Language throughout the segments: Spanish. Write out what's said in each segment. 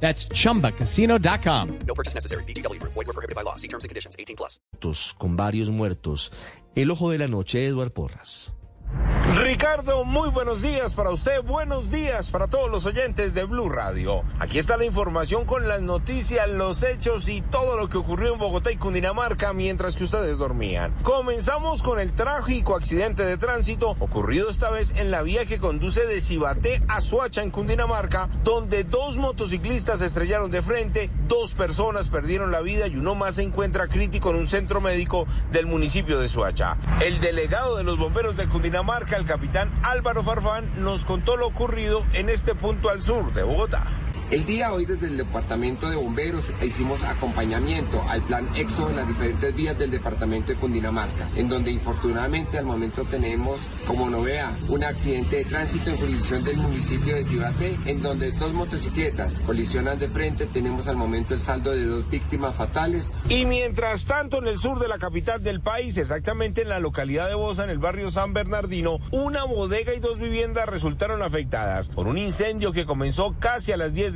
That's chumbacasino.com. No purchase necessary. BGW. Void were prohibited by law. See terms and conditions. 18 plus. con varios muertos. El ojo de la noche, Eduard Porras. Ricardo, muy buenos días para usted, buenos días para todos los oyentes de Blue Radio. Aquí está la información con las noticias, los hechos y todo lo que ocurrió en Bogotá y Cundinamarca mientras que ustedes dormían. Comenzamos con el trágico accidente de tránsito ocurrido esta vez en la vía que conduce de Cibaté a Suacha en Cundinamarca, donde dos motociclistas se estrellaron de frente, dos personas perdieron la vida y uno más se encuentra crítico en un centro médico del municipio de Suacha. El delegado de los bomberos de Cundinamarca, el capitán Álvaro Farfán, nos contó lo ocurrido en este punto al sur de Bogotá. El día hoy desde el Departamento de Bomberos hicimos acompañamiento al plan EXO en las diferentes vías del Departamento de Cundinamarca, en donde infortunadamente al momento tenemos como novedad un accidente de tránsito en jurisdicción del municipio de Cibaté, en donde dos motocicletas colisionan de frente, tenemos al momento el saldo de dos víctimas fatales. Y mientras tanto en el sur de la capital del país, exactamente en la localidad de Bosa, en el barrio San Bernardino, una bodega y dos viviendas resultaron afectadas por un incendio que comenzó casi a las 10 de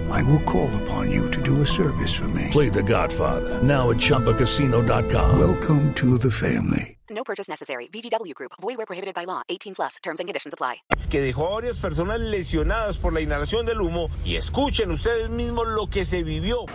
I will call upon you to do a service for me. Play The Godfather now at ChumbaCasino.com. Welcome to the family. No purchase necessary. VGW Group. Void where prohibited by law. 18 plus. Terms and conditions apply. Que dejó a varias personas lesionadas por la inhalación del humo. Y escuchen ustedes mismos lo que se vivió.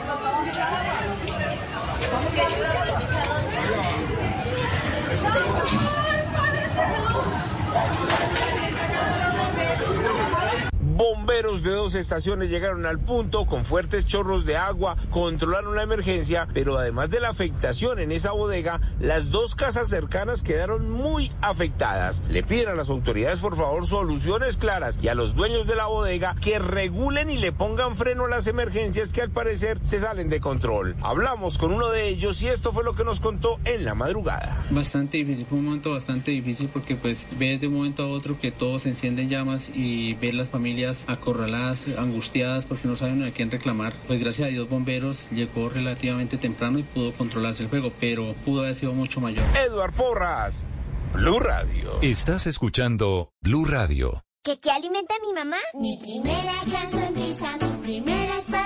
De dos estaciones llegaron al punto con fuertes chorros de agua, controlaron la emergencia, pero además de la afectación en esa bodega, las dos casas cercanas quedaron muy afectadas. Le piden a las autoridades por favor soluciones claras y a los dueños de la bodega que regulen y le pongan freno a las emergencias que al parecer se salen de control. Hablamos con uno de ellos y esto fue lo que nos contó en la madrugada. Bastante difícil, fue un momento bastante difícil porque pues ves de un momento a otro que todo se enciende en llamas y ver las familias acorraladas, angustiadas porque no saben a quién reclamar. Pues gracias a Dios Bomberos llegó relativamente temprano y pudo controlarse el juego, pero pudo haber sido mucho mayor. Eduard Porras, Blue Radio. Estás escuchando Blue Radio. ¿Qué, qué alimenta a mi mamá? Mi primera gran sonrisa, mis primeras palabritas,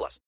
plus.